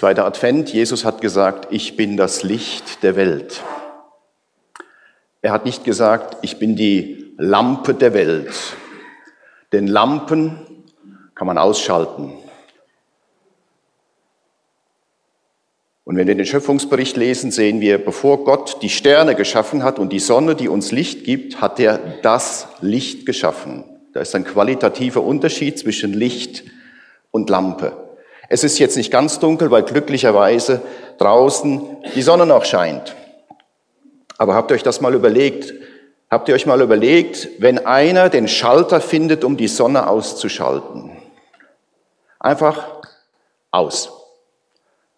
Zweiter Advent, Jesus hat gesagt, ich bin das Licht der Welt. Er hat nicht gesagt, ich bin die Lampe der Welt. Denn Lampen kann man ausschalten. Und wenn wir den Schöpfungsbericht lesen, sehen wir, bevor Gott die Sterne geschaffen hat und die Sonne, die uns Licht gibt, hat er das Licht geschaffen. Da ist ein qualitativer Unterschied zwischen Licht und Lampe. Es ist jetzt nicht ganz dunkel, weil glücklicherweise draußen die Sonne noch scheint. Aber habt ihr euch das mal überlegt? Habt ihr euch mal überlegt, wenn einer den Schalter findet, um die Sonne auszuschalten? Einfach aus.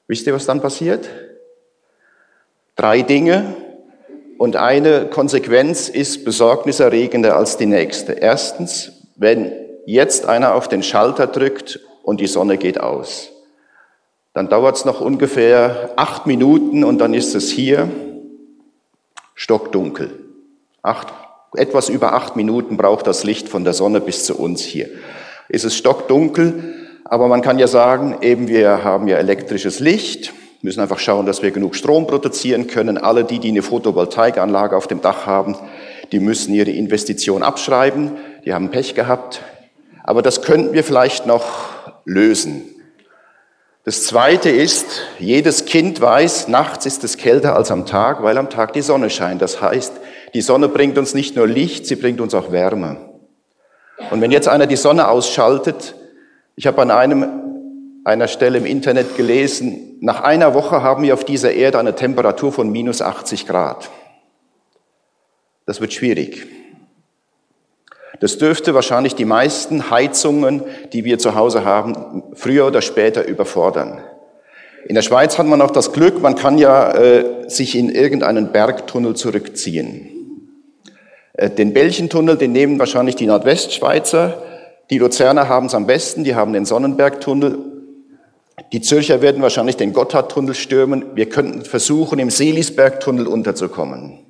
Wisst ihr, was dann passiert? Drei Dinge und eine Konsequenz ist besorgniserregender als die nächste. Erstens, wenn jetzt einer auf den Schalter drückt und die Sonne geht aus. Dann dauert es noch ungefähr acht Minuten und dann ist es hier stockdunkel. Acht, etwas über acht Minuten braucht das Licht von der Sonne bis zu uns hier. Ist es stockdunkel, aber man kann ja sagen, eben wir haben ja elektrisches Licht, müssen einfach schauen, dass wir genug Strom produzieren können. Alle die, die eine Photovoltaikanlage auf dem Dach haben, die müssen ihre Investition abschreiben. Die haben Pech gehabt. Aber das könnten wir vielleicht noch lösen. Das zweite ist, jedes Kind weiß, nachts ist es kälter als am Tag, weil am Tag die Sonne scheint. Das heißt, die Sonne bringt uns nicht nur Licht, sie bringt uns auch Wärme. Und wenn jetzt einer die Sonne ausschaltet, ich habe an einem, einer Stelle im Internet gelesen, nach einer Woche haben wir auf dieser Erde eine Temperatur von minus 80 Grad. Das wird schwierig. Das dürfte wahrscheinlich die meisten Heizungen, die wir zu Hause haben, früher oder später überfordern. In der Schweiz hat man auch das Glück, man kann ja äh, sich in irgendeinen Bergtunnel zurückziehen. Äh, den Belchentunnel, den nehmen wahrscheinlich die Nordwestschweizer. Die Luzerner haben es am besten, die haben den Sonnenbergtunnel. Die Zürcher werden wahrscheinlich den Gotthardtunnel stürmen. Wir könnten versuchen, im Seelisbergtunnel unterzukommen.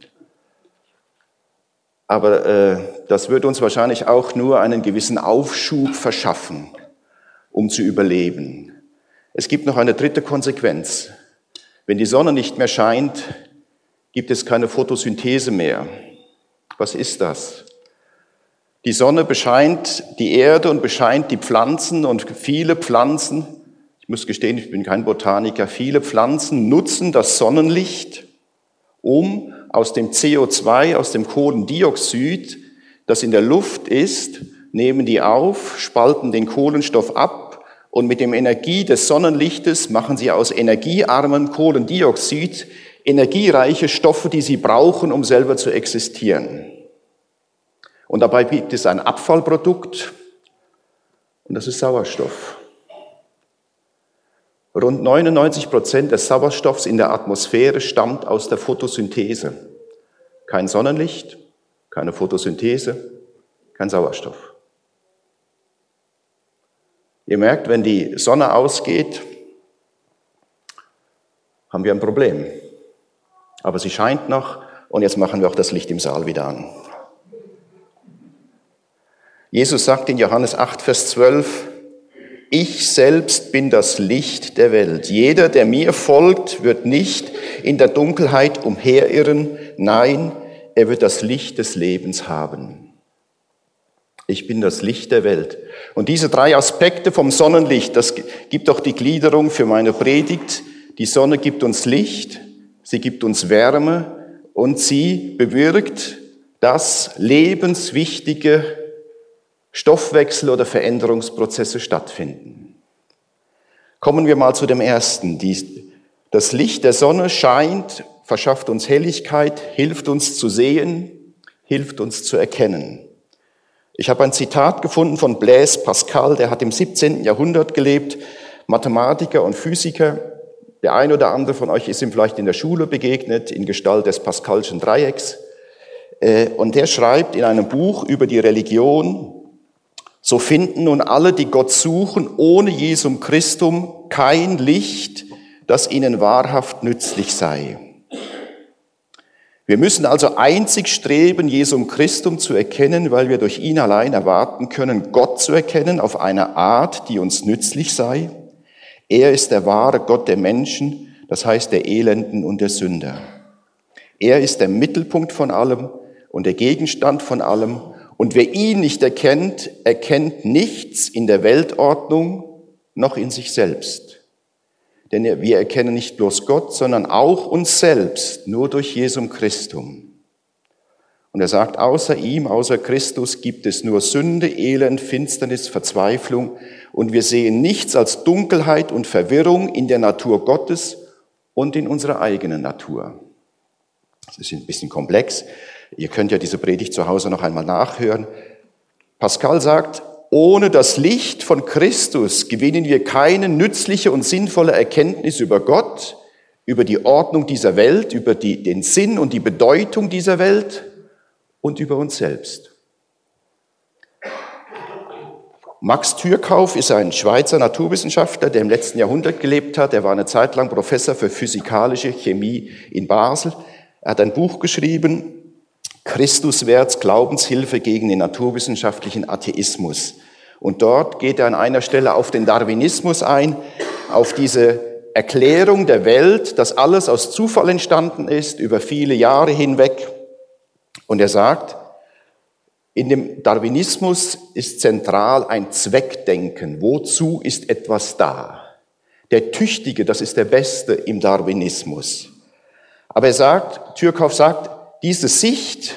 Aber äh, das wird uns wahrscheinlich auch nur einen gewissen Aufschub verschaffen, um zu überleben. Es gibt noch eine dritte Konsequenz. Wenn die Sonne nicht mehr scheint, gibt es keine Photosynthese mehr. Was ist das? Die Sonne bescheint die Erde und bescheint die Pflanzen und viele Pflanzen, ich muss gestehen, ich bin kein Botaniker, viele Pflanzen nutzen das Sonnenlicht, um aus dem CO2, aus dem Kohlendioxid, das in der Luft ist, nehmen die auf, spalten den Kohlenstoff ab und mit dem Energie des Sonnenlichtes machen sie aus energiearmen Kohlendioxid energiereiche Stoffe, die sie brauchen, um selber zu existieren. Und dabei gibt es ein Abfallprodukt und das ist Sauerstoff. Rund 99 Prozent des Sauerstoffs in der Atmosphäre stammt aus der Photosynthese. Kein Sonnenlicht, keine Photosynthese, kein Sauerstoff. Ihr merkt, wenn die Sonne ausgeht, haben wir ein Problem. Aber sie scheint noch und jetzt machen wir auch das Licht im Saal wieder an. Jesus sagt in Johannes 8, Vers 12, ich selbst bin das Licht der Welt. Jeder, der mir folgt, wird nicht in der Dunkelheit umherirren. Nein, er wird das Licht des Lebens haben. Ich bin das Licht der Welt. Und diese drei Aspekte vom Sonnenlicht, das gibt auch die Gliederung für meine Predigt. Die Sonne gibt uns Licht, sie gibt uns Wärme und sie bewirkt, dass lebenswichtige Stoffwechsel oder Veränderungsprozesse stattfinden. Kommen wir mal zu dem ersten. das Licht der Sonne scheint, verschafft uns Helligkeit, hilft uns zu sehen, hilft uns zu erkennen. Ich habe ein Zitat gefunden von Blaise Pascal, der hat im 17. Jahrhundert gelebt, Mathematiker und Physiker. Der ein oder andere von euch ist ihm vielleicht in der Schule begegnet, in Gestalt des Pascalschen Dreiecks. Äh, und der schreibt in einem Buch über die Religion, so finden nun alle, die Gott suchen, ohne Jesum Christum kein Licht, das ihnen wahrhaft nützlich sei. Wir müssen also einzig streben, Jesum Christum zu erkennen, weil wir durch ihn allein erwarten können, Gott zu erkennen auf eine Art, die uns nützlich sei. Er ist der wahre Gott der Menschen, das heißt der Elenden und der Sünder. Er ist der Mittelpunkt von allem und der Gegenstand von allem. Und wer ihn nicht erkennt, erkennt nichts in der Weltordnung noch in sich selbst. Denn wir erkennen nicht bloß Gott, sondern auch uns selbst nur durch Jesum Christum. Und er sagt, außer ihm, außer Christus gibt es nur Sünde, Elend, Finsternis, Verzweiflung. Und wir sehen nichts als Dunkelheit und Verwirrung in der Natur Gottes und in unserer eigenen Natur. Das ist ein bisschen komplex. Ihr könnt ja diese Predigt zu Hause noch einmal nachhören. Pascal sagt, ohne das Licht von Christus gewinnen wir keine nützliche und sinnvolle Erkenntnis über Gott, über die Ordnung dieser Welt, über die, den Sinn und die Bedeutung dieser Welt und über uns selbst. Max Türkauf ist ein Schweizer Naturwissenschaftler, der im letzten Jahrhundert gelebt hat. Er war eine Zeit lang Professor für physikalische Chemie in Basel. Er hat ein Buch geschrieben, Christuswärts Glaubenshilfe gegen den naturwissenschaftlichen Atheismus. Und dort geht er an einer Stelle auf den Darwinismus ein, auf diese Erklärung der Welt, dass alles aus Zufall entstanden ist, über viele Jahre hinweg. Und er sagt, in dem Darwinismus ist zentral ein Zweckdenken. Wozu ist etwas da? Der Tüchtige, das ist der Beste im Darwinismus. Aber er sagt, Türkhoff sagt, diese Sicht,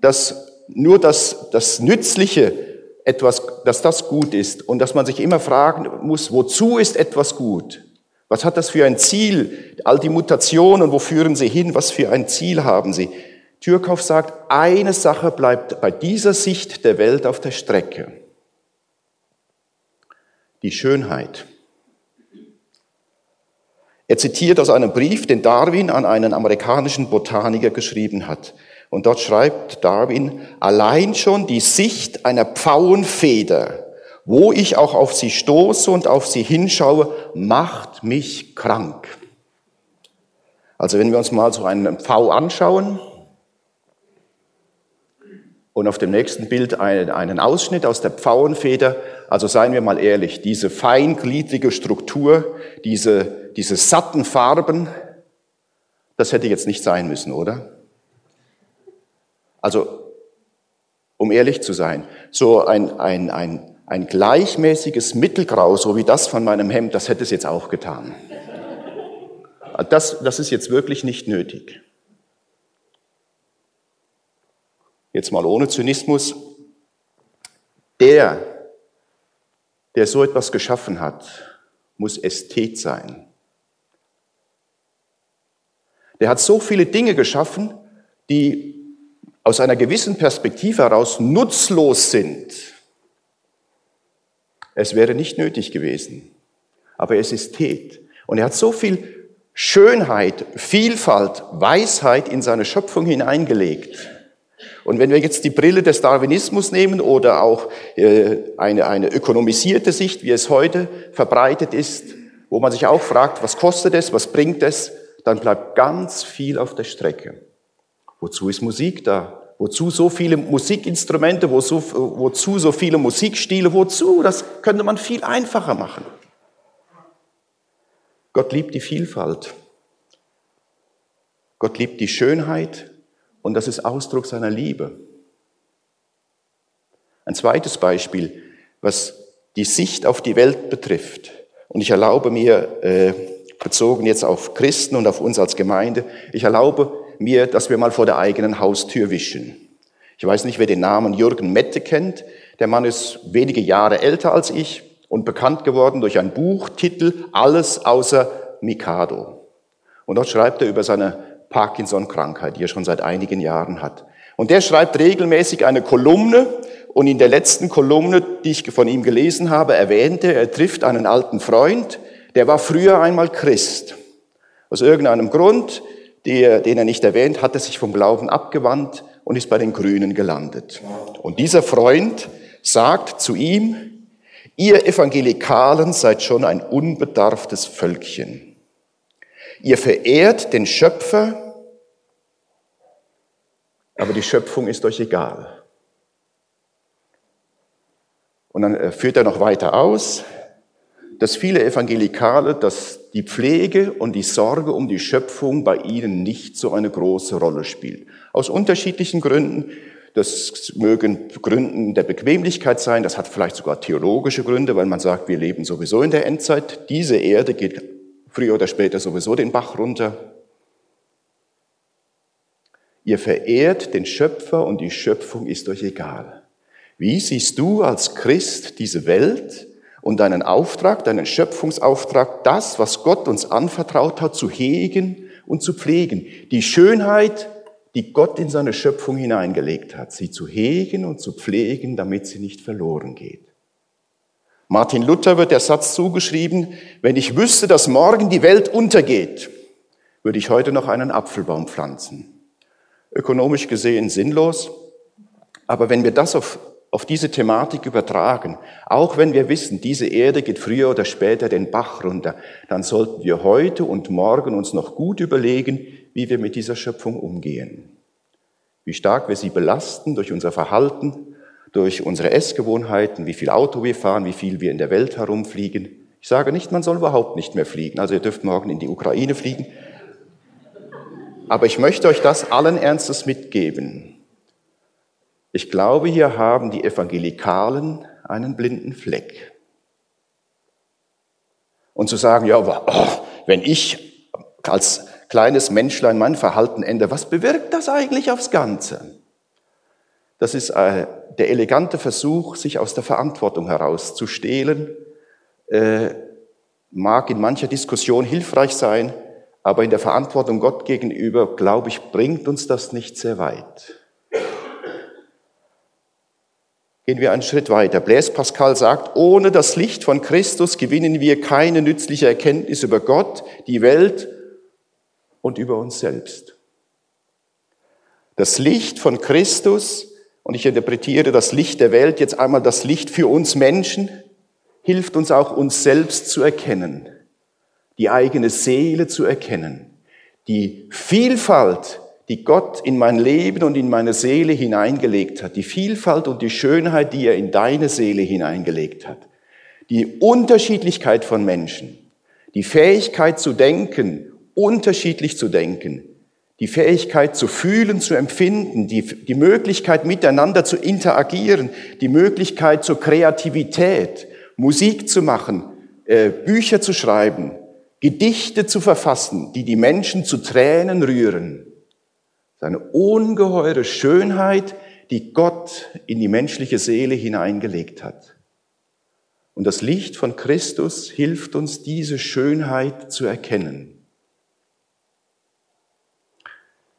dass nur das, das Nützliche etwas, dass das gut ist und dass man sich immer fragen muss, wozu ist etwas gut? Was hat das für ein Ziel? All die Mutationen, wo führen sie hin? Was für ein Ziel haben sie? Türkhoff sagt, eine Sache bleibt bei dieser Sicht der Welt auf der Strecke. Die Schönheit. Er zitiert aus einem Brief, den Darwin an einen amerikanischen Botaniker geschrieben hat. Und dort schreibt Darwin, allein schon die Sicht einer Pfauenfeder, wo ich auch auf sie stoße und auf sie hinschaue, macht mich krank. Also wenn wir uns mal so einen Pfau anschauen, und auf dem nächsten Bild einen, Ausschnitt aus der Pfauenfeder. Also seien wir mal ehrlich, diese feingliedrige Struktur, diese, diese satten Farben, das hätte jetzt nicht sein müssen, oder? Also, um ehrlich zu sein, so ein, ein, ein, ein gleichmäßiges Mittelgrau, so wie das von meinem Hemd, das hätte es jetzt auch getan. Das, das ist jetzt wirklich nicht nötig. jetzt mal ohne Zynismus, der, der so etwas geschaffen hat, muss Ästhet sein. Der hat so viele Dinge geschaffen, die aus einer gewissen Perspektive heraus nutzlos sind. Es wäre nicht nötig gewesen, aber es ist Tät. Und er hat so viel Schönheit, Vielfalt, Weisheit in seine Schöpfung hineingelegt, und wenn wir jetzt die Brille des Darwinismus nehmen oder auch äh, eine, eine ökonomisierte Sicht, wie es heute verbreitet ist, wo man sich auch fragt, was kostet es, was bringt es, dann bleibt ganz viel auf der Strecke. Wozu ist Musik da? Wozu so viele Musikinstrumente? Wozu, wozu so viele Musikstile? Wozu? Das könnte man viel einfacher machen. Gott liebt die Vielfalt. Gott liebt die Schönheit und das ist Ausdruck seiner Liebe. Ein zweites Beispiel, was die Sicht auf die Welt betrifft. Und ich erlaube mir, äh, bezogen jetzt auf Christen und auf uns als Gemeinde, ich erlaube mir, dass wir mal vor der eigenen Haustür wischen. Ich weiß nicht, wer den Namen Jürgen Mette kennt. Der Mann ist wenige Jahre älter als ich und bekannt geworden durch ein Buch, Titel Alles außer Mikado. Und dort schreibt er über seine Parkinson-Krankheit, die er schon seit einigen Jahren hat. Und der schreibt regelmäßig eine Kolumne und in der letzten Kolumne, die ich von ihm gelesen habe, erwähnte, er trifft einen alten Freund, der war früher einmal Christ. Aus irgendeinem Grund, den er nicht erwähnt, hat er sich vom Glauben abgewandt und ist bei den Grünen gelandet. Und dieser Freund sagt zu ihm, ihr Evangelikalen seid schon ein unbedarftes Völkchen. Ihr verehrt den Schöpfer, aber die Schöpfung ist euch egal. Und dann äh, führt er noch weiter aus. Dass viele Evangelikale, dass die Pflege und die Sorge um die Schöpfung bei ihnen nicht so eine große Rolle spielt. Aus unterschiedlichen Gründen. Das mögen Gründen der Bequemlichkeit sein, das hat vielleicht sogar theologische Gründe, weil man sagt, wir leben sowieso in der Endzeit. Diese Erde geht früher oder später sowieso den Bach runter. Ihr verehrt den Schöpfer und die Schöpfung ist euch egal. Wie siehst du als Christ diese Welt und deinen Auftrag, deinen Schöpfungsauftrag, das, was Gott uns anvertraut hat, zu hegen und zu pflegen? Die Schönheit, die Gott in seine Schöpfung hineingelegt hat, sie zu hegen und zu pflegen, damit sie nicht verloren geht. Martin Luther wird der Satz zugeschrieben, wenn ich wüsste, dass morgen die Welt untergeht, würde ich heute noch einen Apfelbaum pflanzen. Ökonomisch gesehen sinnlos, aber wenn wir das auf auf diese Thematik übertragen, auch wenn wir wissen, diese Erde geht früher oder später den Bach runter, dann sollten wir heute und morgen uns noch gut überlegen, wie wir mit dieser Schöpfung umgehen. Wie stark wir sie belasten durch unser Verhalten, durch unsere Essgewohnheiten, wie viel Auto wir fahren, wie viel wir in der Welt herumfliegen. Ich sage nicht, man soll überhaupt nicht mehr fliegen. Also ihr dürft morgen in die Ukraine fliegen. Aber ich möchte euch das allen Ernstes mitgeben. Ich glaube, hier haben die Evangelikalen einen blinden Fleck. Und zu sagen, ja, oh, wenn ich als kleines Menschlein mein Verhalten ändere, was bewirkt das eigentlich aufs Ganze? Das ist äh, der elegante Versuch, sich aus der Verantwortung herauszustehlen, äh, mag in mancher Diskussion hilfreich sein, aber in der Verantwortung Gott gegenüber, glaube ich, bringt uns das nicht sehr weit. Gehen wir einen Schritt weiter. Blaise Pascal sagt, ohne das Licht von Christus gewinnen wir keine nützliche Erkenntnis über Gott, die Welt und über uns selbst. Das Licht von Christus, und ich interpretiere das Licht der Welt jetzt einmal das Licht für uns Menschen, hilft uns auch uns selbst zu erkennen, die eigene Seele zu erkennen, die Vielfalt die Gott in mein Leben und in meine Seele hineingelegt hat, die Vielfalt und die Schönheit, die er in deine Seele hineingelegt hat, die Unterschiedlichkeit von Menschen, die Fähigkeit zu denken, unterschiedlich zu denken, die Fähigkeit zu fühlen, zu empfinden, die, die Möglichkeit miteinander zu interagieren, die Möglichkeit zur Kreativität, Musik zu machen, äh, Bücher zu schreiben, Gedichte zu verfassen, die die Menschen zu Tränen rühren, seine ungeheure Schönheit, die Gott in die menschliche Seele hineingelegt hat. Und das Licht von Christus hilft uns, diese Schönheit zu erkennen.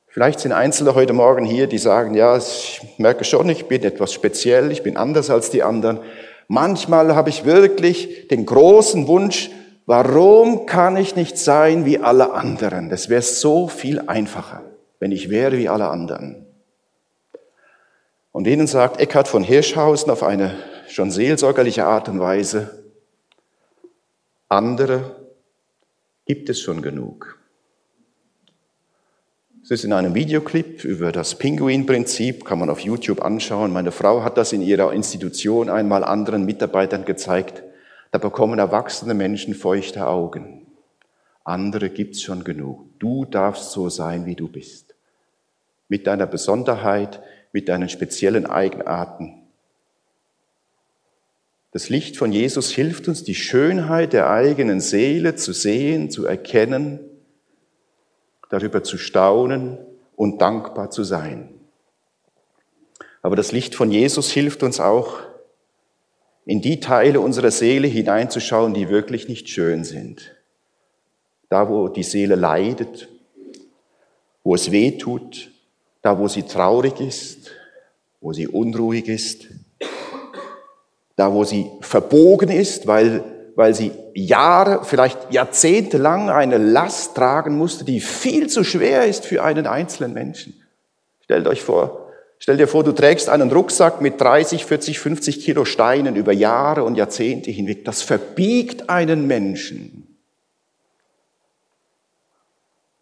Vielleicht sind Einzelne heute Morgen hier, die sagen, ja, ich merke schon, ich bin etwas speziell, ich bin anders als die anderen. Manchmal habe ich wirklich den großen Wunsch, warum kann ich nicht sein wie alle anderen? Das wäre so viel einfacher wenn ich wäre wie alle anderen. Und ihnen sagt Eckhard von Hirschhausen auf eine schon seelsorgerliche Art und Weise, andere gibt es schon genug. Es ist in einem Videoclip über das Pinguin-Prinzip, kann man auf YouTube anschauen. Meine Frau hat das in ihrer Institution einmal anderen Mitarbeitern gezeigt. Da bekommen erwachsene Menschen feuchte Augen. Andere gibt's schon genug. Du darfst so sein, wie du bist mit deiner Besonderheit, mit deinen speziellen Eigenarten. Das Licht von Jesus hilft uns, die Schönheit der eigenen Seele zu sehen, zu erkennen, darüber zu staunen und dankbar zu sein. Aber das Licht von Jesus hilft uns auch, in die Teile unserer Seele hineinzuschauen, die wirklich nicht schön sind. Da, wo die Seele leidet, wo es weh tut, da wo sie traurig ist, wo sie unruhig ist, da wo sie verbogen ist, weil, weil sie Jahre, vielleicht Jahrzehnte lang eine Last tragen musste, die viel zu schwer ist für einen einzelnen Menschen. Stellt euch vor, Stell dir vor, du trägst einen Rucksack mit 30, 40, 50 Kilo Steinen über Jahre und Jahrzehnte hinweg. Das verbiegt einen Menschen.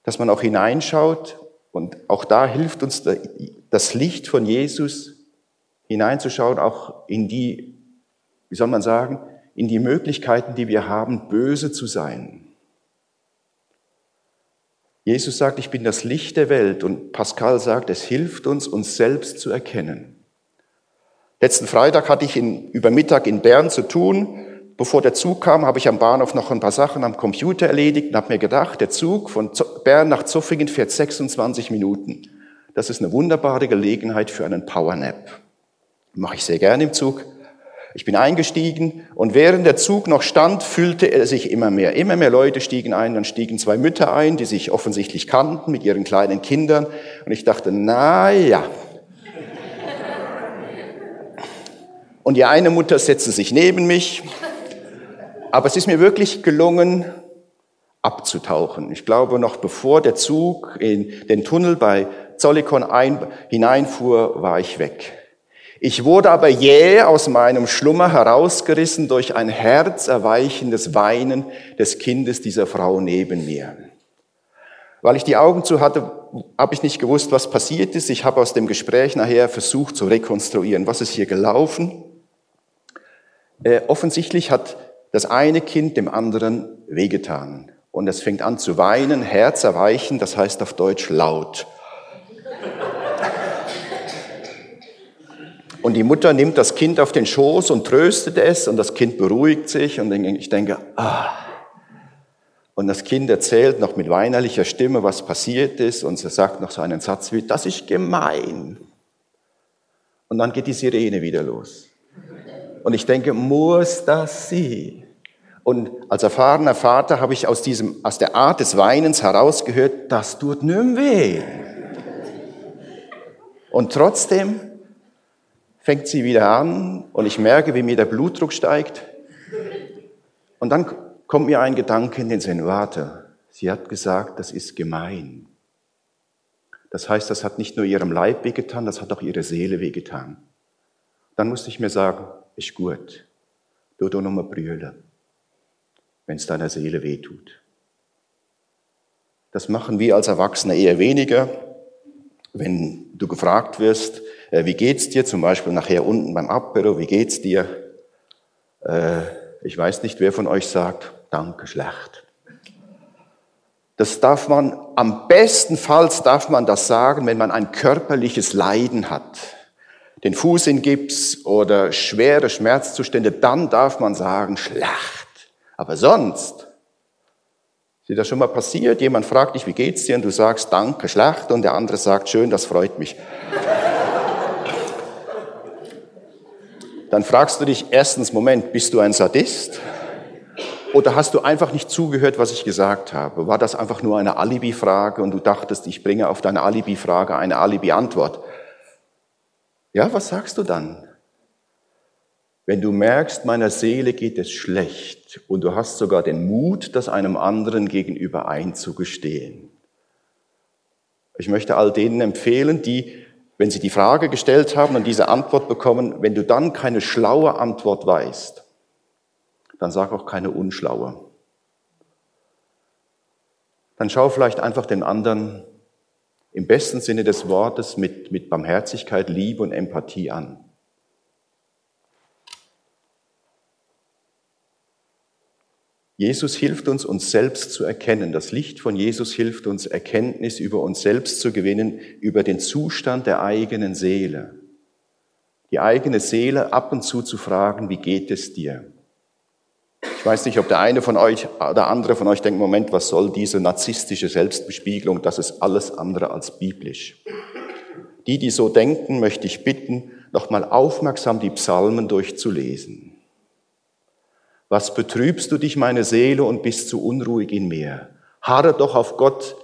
Dass man auch hineinschaut und auch da hilft uns das Licht von Jesus hineinzuschauen, auch in die, wie soll man sagen, in die Möglichkeiten, die wir haben, böse zu sein. Jesus sagt, ich bin das Licht der Welt und Pascal sagt, es hilft uns, uns selbst zu erkennen. Letzten Freitag hatte ich in, über Mittag in Bern zu tun. Bevor der Zug kam, habe ich am Bahnhof noch ein paar Sachen am Computer erledigt und habe mir gedacht, der Zug von Bern nach Zoffingen fährt 26 Minuten. Das ist eine wunderbare Gelegenheit für einen Powernap. Mache ich sehr gerne im Zug. Ich bin eingestiegen und während der Zug noch stand, füllte er sich immer mehr. Immer mehr Leute stiegen ein, dann stiegen zwei Mütter ein, die sich offensichtlich kannten mit ihren kleinen Kindern. Und ich dachte, na ja. Und die eine Mutter setzte sich neben mich. Aber es ist mir wirklich gelungen, abzutauchen. Ich glaube, noch bevor der Zug in den Tunnel bei Zollikon ein, hineinfuhr, war ich weg. Ich wurde aber jäh aus meinem Schlummer herausgerissen durch ein herzerweichendes Weinen des Kindes dieser Frau neben mir. Weil ich die Augen zu hatte, habe ich nicht gewusst, was passiert ist. Ich habe aus dem Gespräch nachher versucht zu rekonstruieren, was ist hier gelaufen. Äh, offensichtlich hat das eine Kind dem anderen wehgetan. Und es fängt an zu weinen, herzerweichen, das heißt auf Deutsch laut. Und die Mutter nimmt das Kind auf den Schoß und tröstet es und das Kind beruhigt sich und ich denke, ah. Und das Kind erzählt noch mit weinerlicher Stimme, was passiert ist und sie sagt noch so einen Satz wie, das ist gemein. Und dann geht die Sirene wieder los. Und ich denke, muss das sie? Und als erfahrener Vater habe ich aus diesem, aus der Art des Weinens herausgehört, das tut nimm weh. Und trotzdem fängt sie wieder an und ich merke, wie mir der Blutdruck steigt. Und dann kommt mir ein Gedanke in den Sinn, warte, sie hat gesagt, das ist gemein. Das heißt, das hat nicht nur ihrem Leib wehgetan, das hat auch ihre Seele wehgetan. Dann musste ich mir sagen, ist gut, du doch nochmal brüllen, wenn es deiner Seele wehtut. Das machen wir als Erwachsene eher weniger. Wenn du gefragt wirst, äh, wie geht's dir? Zum Beispiel nachher unten beim Apero, wie geht's dir? Äh, ich weiß nicht, wer von euch sagt, danke, schlecht. Das darf man, am bestenfalls darf man das sagen, wenn man ein körperliches Leiden hat. Den Fuß in Gips oder schwere Schmerzzustände, dann darf man sagen, schlecht. Aber sonst, ist dir das schon mal passiert? Jemand fragt dich, wie geht's dir? Und du sagst, danke, schlecht. Und der andere sagt, schön, das freut mich. dann fragst du dich erstens, Moment, bist du ein Sadist? Oder hast du einfach nicht zugehört, was ich gesagt habe? War das einfach nur eine Alibi-Frage und du dachtest, ich bringe auf deine Alibi-Frage eine Alibi-Antwort? Ja, was sagst du dann? Wenn du merkst, meiner Seele geht es schlecht und du hast sogar den Mut, das einem anderen gegenüber einzugestehen. Ich möchte all denen empfehlen, die wenn sie die Frage gestellt haben und diese Antwort bekommen, wenn du dann keine schlaue Antwort weißt, dann sag auch keine unschlaue. Dann schau vielleicht einfach den anderen im besten Sinne des Wortes mit, mit Barmherzigkeit, Liebe und Empathie an. Jesus hilft uns, uns selbst zu erkennen. Das Licht von Jesus hilft uns, Erkenntnis über uns selbst zu gewinnen, über den Zustand der eigenen Seele. Die eigene Seele ab und zu zu fragen, wie geht es dir? Ich weiß nicht, ob der eine von euch oder andere von euch denkt, Moment, was soll diese narzisstische Selbstbespiegelung? Das ist alles andere als biblisch. Die, die so denken, möchte ich bitten, nochmal aufmerksam die Psalmen durchzulesen. Was betrübst du dich, meine Seele, und bist zu unruhig in mir? Harre doch auf Gott,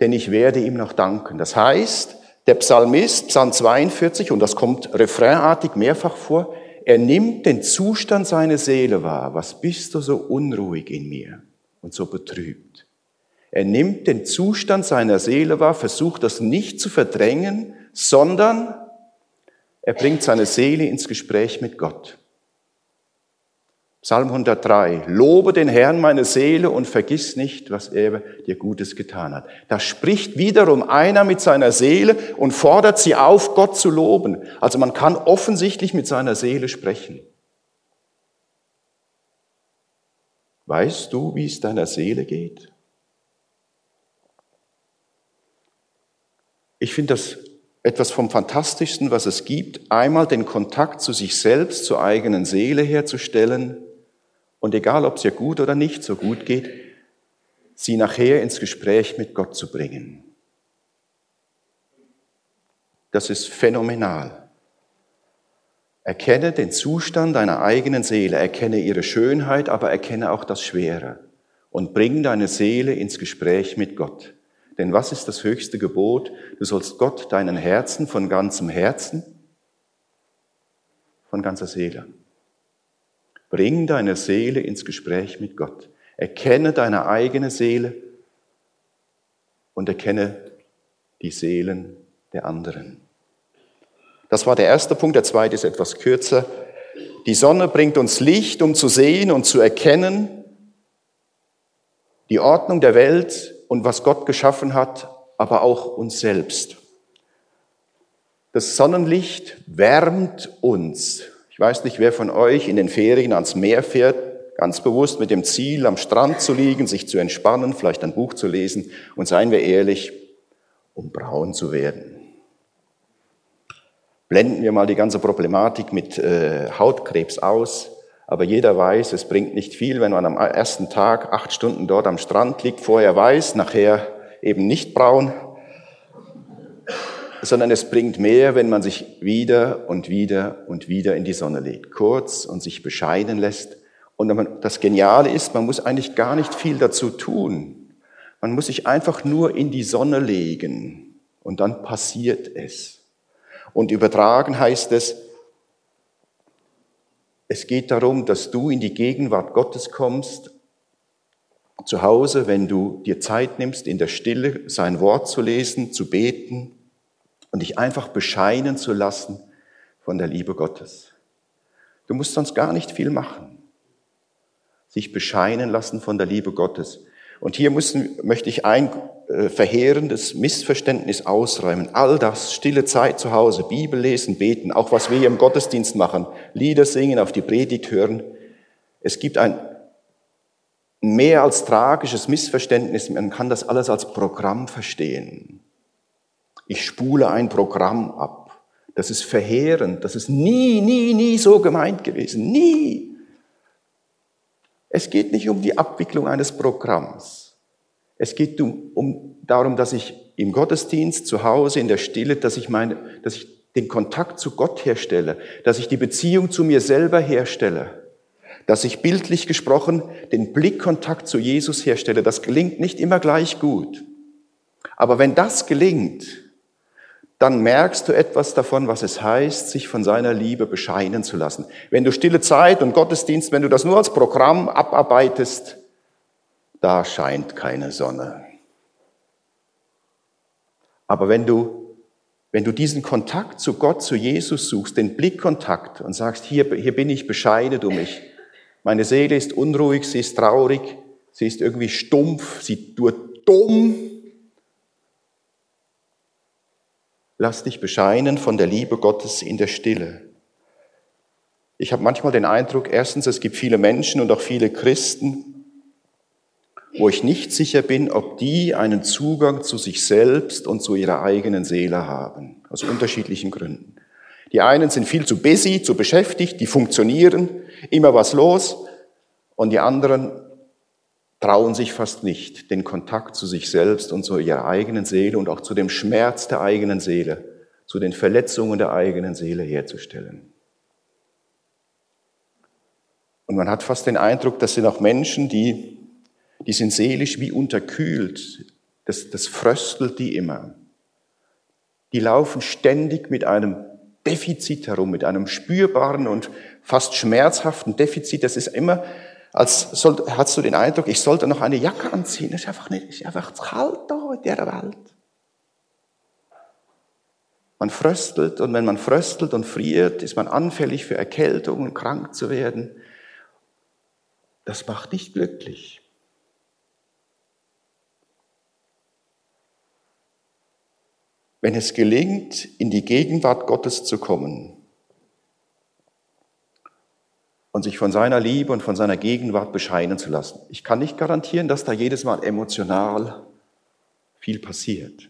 denn ich werde ihm noch danken. Das heißt, der Psalmist, Psalm 42, und das kommt refrainartig mehrfach vor, er nimmt den Zustand seiner Seele wahr. Was bist du so unruhig in mir und so betrübt? Er nimmt den Zustand seiner Seele wahr, versucht das nicht zu verdrängen, sondern er bringt seine Seele ins Gespräch mit Gott. Psalm 103. Lobe den Herrn meine Seele und vergiss nicht, was er dir Gutes getan hat. Da spricht wiederum einer mit seiner Seele und fordert sie auf, Gott zu loben. Also man kann offensichtlich mit seiner Seele sprechen. Weißt du, wie es deiner Seele geht? Ich finde das etwas vom Fantastischsten, was es gibt, einmal den Kontakt zu sich selbst, zur eigenen Seele herzustellen und egal, ob es ihr gut oder nicht so gut geht, sie nachher ins Gespräch mit Gott zu bringen. Das ist phänomenal. Erkenne den Zustand deiner eigenen Seele, erkenne ihre Schönheit, aber erkenne auch das Schwere und bring deine Seele ins Gespräch mit Gott. Denn was ist das höchste Gebot? Du sollst Gott deinen Herzen von ganzem Herzen, von ganzer Seele. Bring deine Seele ins Gespräch mit Gott. Erkenne deine eigene Seele und erkenne die Seelen der anderen. Das war der erste Punkt. Der zweite ist etwas kürzer. Die Sonne bringt uns Licht, um zu sehen und zu erkennen die Ordnung der Welt und was Gott geschaffen hat, aber auch uns selbst. Das Sonnenlicht wärmt uns. Ich weiß nicht, wer von euch in den Ferien ans Meer fährt, ganz bewusst mit dem Ziel, am Strand zu liegen, sich zu entspannen, vielleicht ein Buch zu lesen und seien wir ehrlich, um braun zu werden. Blenden wir mal die ganze Problematik mit äh, Hautkrebs aus. Aber jeder weiß, es bringt nicht viel, wenn man am ersten Tag acht Stunden dort am Strand liegt, vorher weiß, nachher eben nicht braun, sondern es bringt mehr, wenn man sich wieder und wieder und wieder in die Sonne legt, kurz und sich bescheiden lässt. Und das Geniale ist, man muss eigentlich gar nicht viel dazu tun. Man muss sich einfach nur in die Sonne legen und dann passiert es. Und übertragen heißt es, es geht darum, dass du in die Gegenwart Gottes kommst, zu Hause, wenn du dir Zeit nimmst, in der Stille sein Wort zu lesen, zu beten und dich einfach bescheinen zu lassen von der Liebe Gottes. Du musst sonst gar nicht viel machen. Sich bescheinen lassen von der Liebe Gottes. Und hier müssen, möchte ich ein äh, verheerendes Missverständnis ausräumen. All das, stille Zeit zu Hause, Bibel lesen, beten, auch was wir hier im Gottesdienst machen, Lieder singen, auf die Predigt hören. Es gibt ein mehr als tragisches Missverständnis. Man kann das alles als Programm verstehen. Ich spule ein Programm ab. Das ist verheerend. Das ist nie, nie, nie so gemeint gewesen. Nie. Es geht nicht um die Abwicklung eines Programms. Es geht um, um, darum, dass ich im Gottesdienst, zu Hause, in der Stille, dass ich meine, dass ich den Kontakt zu Gott herstelle, dass ich die Beziehung zu mir selber herstelle, dass ich bildlich gesprochen den Blickkontakt zu Jesus herstelle. Das gelingt nicht immer gleich gut. Aber wenn das gelingt, dann merkst du etwas davon, was es heißt, sich von seiner Liebe bescheinen zu lassen. Wenn du stille Zeit und Gottesdienst, wenn du das nur als Programm abarbeitest, da scheint keine Sonne. Aber wenn du, wenn du diesen Kontakt zu Gott, zu Jesus suchst, den Blickkontakt und sagst, hier, hier bin ich, bescheide du mich. Meine Seele ist unruhig, sie ist traurig, sie ist irgendwie stumpf, sie tut dumm, Lass dich bescheinen von der Liebe Gottes in der Stille. Ich habe manchmal den Eindruck, erstens, es gibt viele Menschen und auch viele Christen, wo ich nicht sicher bin, ob die einen Zugang zu sich selbst und zu ihrer eigenen Seele haben, aus unterschiedlichen Gründen. Die einen sind viel zu busy, zu beschäftigt, die funktionieren, immer was los, und die anderen trauen sich fast nicht, den Kontakt zu sich selbst und zu ihrer eigenen Seele und auch zu dem Schmerz der eigenen Seele, zu den Verletzungen der eigenen Seele herzustellen. Und man hat fast den Eindruck, das sind auch Menschen, die, die sind seelisch wie unterkühlt. Das, das fröstelt die immer. Die laufen ständig mit einem Defizit herum, mit einem spürbaren und fast schmerzhaften Defizit. Das ist immer als soll, hast du den Eindruck, ich sollte noch eine Jacke anziehen. Es ist einfach nicht, ist einfach kalt da in der Welt. Man fröstelt und wenn man fröstelt und friert, ist man anfällig für Erkältungen, krank zu werden. Das macht nicht glücklich. Wenn es gelingt, in die Gegenwart Gottes zu kommen, und sich von seiner Liebe und von seiner Gegenwart bescheinen zu lassen. Ich kann nicht garantieren, dass da jedes Mal emotional viel passiert.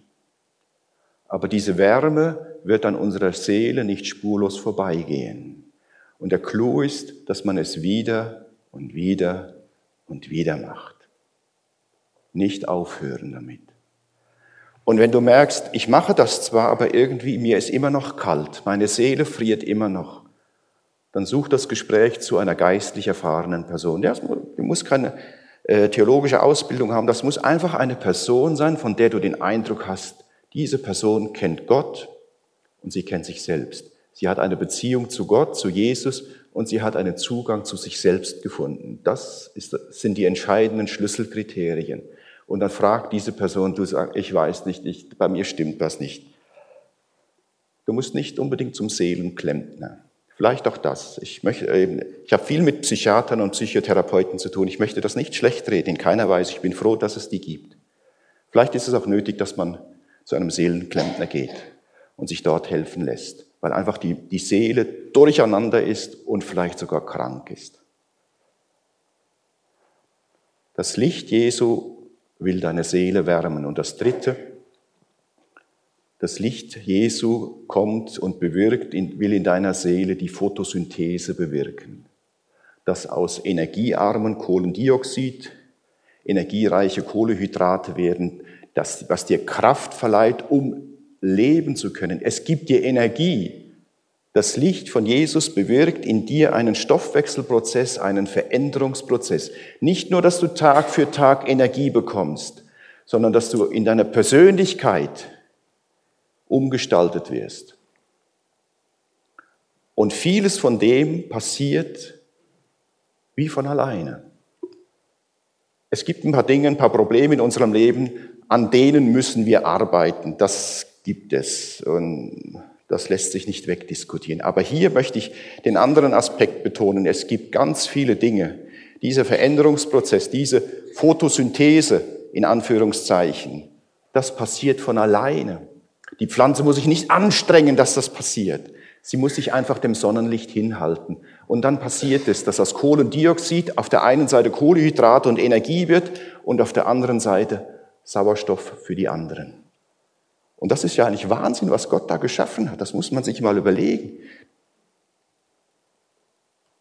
Aber diese Wärme wird an unserer Seele nicht spurlos vorbeigehen. Und der Clou ist, dass man es wieder und wieder und wieder macht. Nicht aufhören damit. Und wenn du merkst, ich mache das zwar, aber irgendwie mir ist immer noch kalt, meine Seele friert immer noch, dann such das Gespräch zu einer geistlich erfahrenen Person. Du musst keine äh, theologische Ausbildung haben, das muss einfach eine Person sein, von der du den Eindruck hast, diese Person kennt Gott und sie kennt sich selbst. Sie hat eine Beziehung zu Gott, zu Jesus und sie hat einen Zugang zu sich selbst gefunden. Das ist, sind die entscheidenden Schlüsselkriterien. Und dann fragt diese Person, du sagst, ich weiß nicht, ich, bei mir stimmt was nicht. Du musst nicht unbedingt zum Seelenklempner. Vielleicht auch das. Ich, möchte, ich habe viel mit Psychiatern und Psychotherapeuten zu tun. Ich möchte das nicht schlecht reden, in keiner Weise. Ich bin froh, dass es die gibt. Vielleicht ist es auch nötig, dass man zu einem Seelenklempner geht und sich dort helfen lässt, weil einfach die, die Seele durcheinander ist und vielleicht sogar krank ist. Das Licht Jesu will deine Seele wärmen. Und das Dritte, das Licht Jesu kommt und bewirkt, will in deiner Seele die Photosynthese bewirken. Dass aus energiearmen Kohlendioxid energiereiche Kohlehydrate werden, das, was dir Kraft verleiht, um leben zu können. Es gibt dir Energie. Das Licht von Jesus bewirkt in dir einen Stoffwechselprozess, einen Veränderungsprozess. Nicht nur, dass du Tag für Tag Energie bekommst, sondern dass du in deiner Persönlichkeit umgestaltet wirst. Und vieles von dem passiert wie von alleine. Es gibt ein paar Dinge, ein paar Probleme in unserem Leben, an denen müssen wir arbeiten. Das gibt es und das lässt sich nicht wegdiskutieren. Aber hier möchte ich den anderen Aspekt betonen. Es gibt ganz viele Dinge. Dieser Veränderungsprozess, diese Photosynthese in Anführungszeichen, das passiert von alleine. Die Pflanze muss sich nicht anstrengen, dass das passiert. Sie muss sich einfach dem Sonnenlicht hinhalten. Und dann passiert es, dass aus Kohlendioxid auf der einen Seite Kohlehydrate und Energie wird und auf der anderen Seite Sauerstoff für die anderen. Und das ist ja eigentlich Wahnsinn, was Gott da geschaffen hat. Das muss man sich mal überlegen.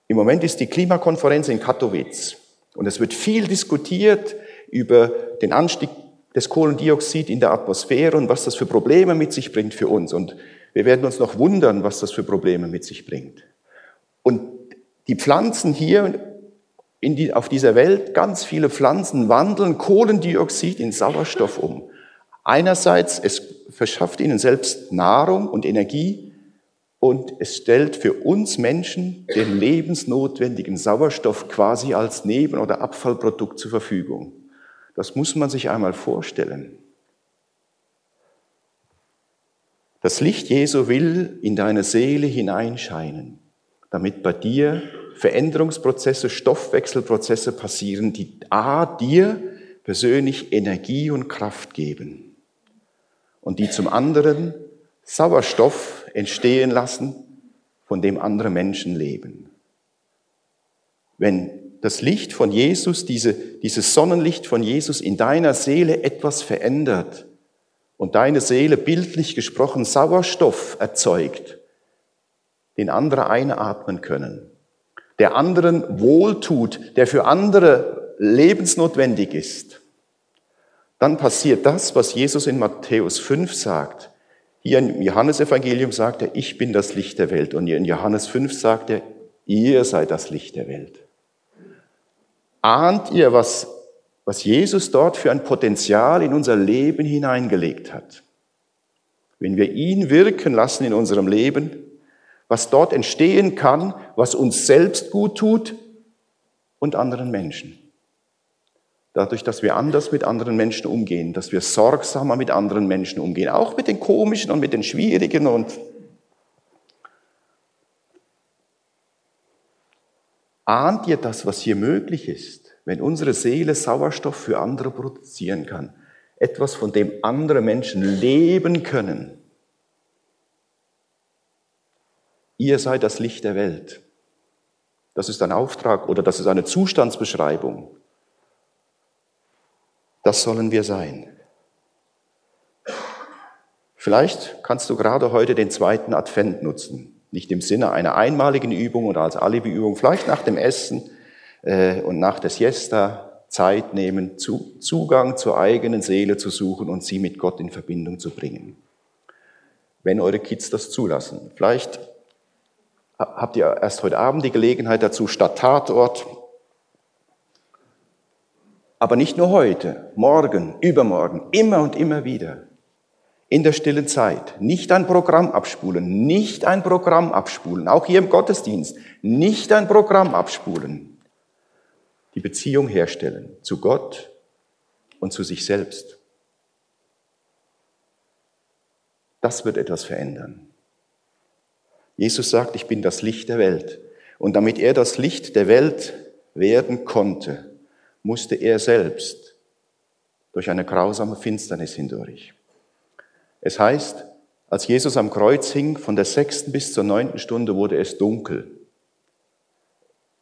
Im Moment ist die Klimakonferenz in Katowice und es wird viel diskutiert über den Anstieg des Kohlendioxid in der Atmosphäre und was das für Probleme mit sich bringt für uns. Und wir werden uns noch wundern, was das für Probleme mit sich bringt. Und die Pflanzen hier die, auf dieser Welt, ganz viele Pflanzen wandeln Kohlendioxid in Sauerstoff um. Einerseits, es verschafft ihnen selbst Nahrung und Energie und es stellt für uns Menschen den lebensnotwendigen Sauerstoff quasi als Neben- oder Abfallprodukt zur Verfügung. Das muss man sich einmal vorstellen. Das Licht Jesu will in deine Seele hineinscheinen, damit bei dir Veränderungsprozesse, Stoffwechselprozesse passieren, die A, dir persönlich Energie und Kraft geben und die zum anderen Sauerstoff entstehen lassen, von dem andere Menschen leben. Wenn das Licht von Jesus, diese, dieses Sonnenlicht von Jesus in deiner Seele etwas verändert und deine Seele bildlich gesprochen Sauerstoff erzeugt, den andere einatmen können, der anderen wohltut, der für andere lebensnotwendig ist, dann passiert das, was Jesus in Matthäus 5 sagt. Hier im Johannesevangelium sagt er, ich bin das Licht der Welt. Und in Johannes 5 sagt er, ihr seid das Licht der Welt. Ahnt ihr, was, was Jesus dort für ein Potenzial in unser Leben hineingelegt hat? Wenn wir ihn wirken lassen in unserem Leben, was dort entstehen kann, was uns selbst gut tut und anderen Menschen. Dadurch, dass wir anders mit anderen Menschen umgehen, dass wir sorgsamer mit anderen Menschen umgehen, auch mit den komischen und mit den schwierigen und Ahnt ihr das, was hier möglich ist, wenn unsere Seele Sauerstoff für andere produzieren kann? Etwas, von dem andere Menschen leben können. Ihr seid das Licht der Welt. das ist ein Auftrag oder das ist eine Zustandsbeschreibung. Das sollen wir sein. Vielleicht kannst du gerade heute den zweiten Advent nutzen. Nicht im Sinne einer einmaligen Übung oder als Alibi-Übung, vielleicht nach dem Essen äh, und nach der Siesta Zeit nehmen, zu, Zugang zur eigenen Seele zu suchen und sie mit Gott in Verbindung zu bringen. Wenn eure Kids das zulassen. Vielleicht habt ihr erst heute Abend die Gelegenheit dazu, statt Tatort. Aber nicht nur heute, morgen, übermorgen, immer und immer wieder. In der stillen Zeit. Nicht ein Programm abspulen, nicht ein Programm abspulen. Auch hier im Gottesdienst. Nicht ein Programm abspulen die Beziehung herstellen zu Gott und zu sich selbst. Das wird etwas verändern. Jesus sagt, ich bin das Licht der Welt. Und damit er das Licht der Welt werden konnte, musste er selbst durch eine grausame Finsternis hindurch. Es heißt, als Jesus am Kreuz hing, von der sechsten bis zur neunten Stunde wurde es dunkel.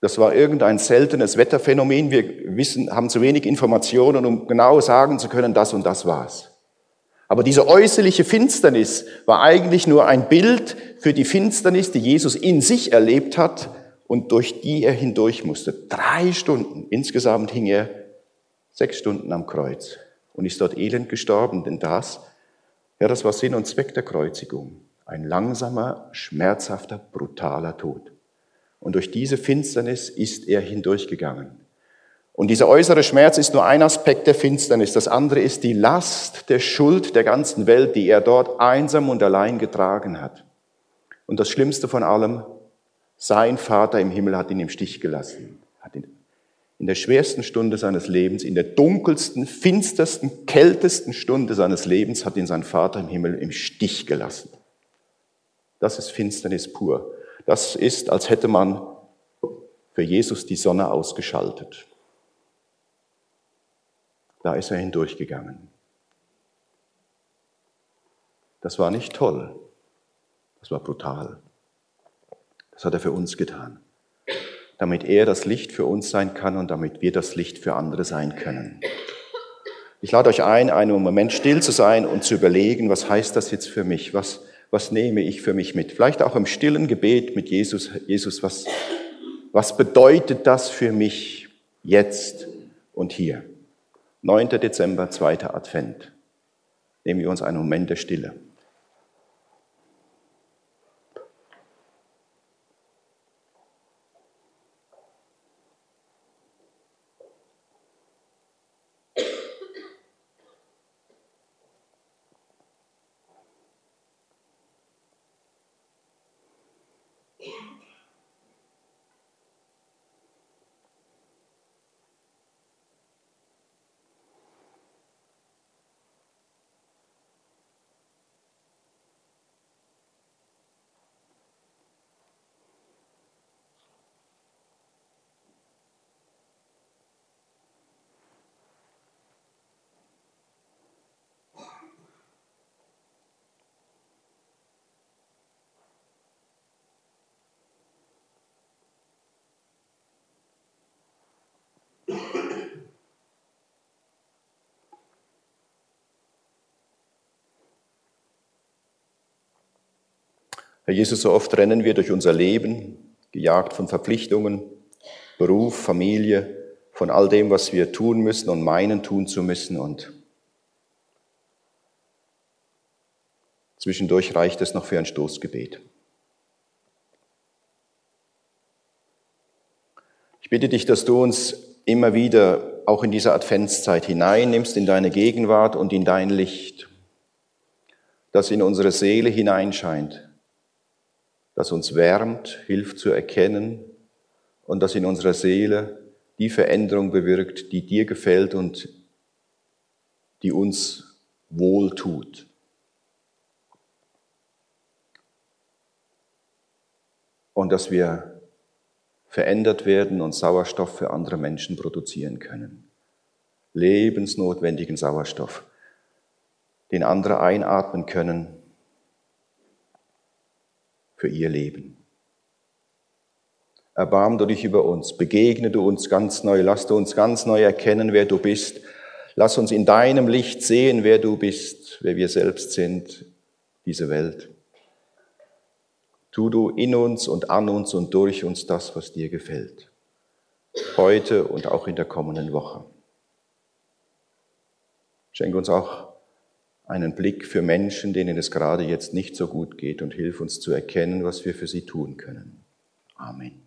Das war irgendein seltenes Wetterphänomen. Wir wissen, haben zu wenig Informationen, um genau sagen zu können, das und das war's. Aber diese äußerliche Finsternis war eigentlich nur ein Bild für die Finsternis, die Jesus in sich erlebt hat und durch die er hindurch musste. Drei Stunden. Insgesamt hing er sechs Stunden am Kreuz und ist dort elend gestorben, denn das, ja, das war Sinn und Zweck der Kreuzigung. Ein langsamer, schmerzhafter, brutaler Tod. Und durch diese Finsternis ist er hindurchgegangen. Und dieser äußere Schmerz ist nur ein Aspekt der Finsternis. Das andere ist die Last der Schuld der ganzen Welt, die er dort einsam und allein getragen hat. Und das Schlimmste von allem, sein Vater im Himmel hat ihn im Stich gelassen. Hat ihn in der schwersten Stunde seines Lebens, in der dunkelsten, finstersten, kältesten Stunde seines Lebens hat ihn sein Vater im Himmel im Stich gelassen. Das ist Finsternis pur. Das ist, als hätte man für Jesus die Sonne ausgeschaltet. Da ist er hindurchgegangen. Das war nicht toll, das war brutal. Das hat er für uns getan, damit er das Licht für uns sein kann und damit wir das Licht für andere sein können. Ich lade euch ein, einen Moment still zu sein und zu überlegen, was heißt das jetzt für mich? Was, was nehme ich für mich mit? Vielleicht auch im stillen Gebet mit Jesus. Jesus, was, was bedeutet das für mich jetzt und hier? 9. Dezember, 2. Advent. Nehmen wir uns einen Moment der Stille. Herr Jesus, so oft rennen wir durch unser Leben, gejagt von Verpflichtungen, Beruf, Familie, von all dem, was wir tun müssen und meinen tun zu müssen. Und zwischendurch reicht es noch für ein Stoßgebet. Ich bitte dich, dass du uns immer wieder auch in dieser Adventszeit hineinnimmst in deine Gegenwart und in dein Licht, das in unsere Seele hineinscheint, das uns wärmt, hilft zu erkennen und das in unserer Seele die Veränderung bewirkt, die dir gefällt und die uns wohl tut. Und dass wir verändert werden und Sauerstoff für andere Menschen produzieren können. Lebensnotwendigen Sauerstoff, den andere einatmen können für ihr Leben. Erbarm du dich über uns, begegne du uns ganz neu, lass du uns ganz neu erkennen, wer du bist. Lass uns in deinem Licht sehen, wer du bist, wer wir selbst sind, diese Welt. Tu du in uns und an uns und durch uns das, was dir gefällt. Heute und auch in der kommenden Woche. Schenke uns auch einen Blick für Menschen, denen es gerade jetzt nicht so gut geht und hilf uns zu erkennen, was wir für sie tun können. Amen.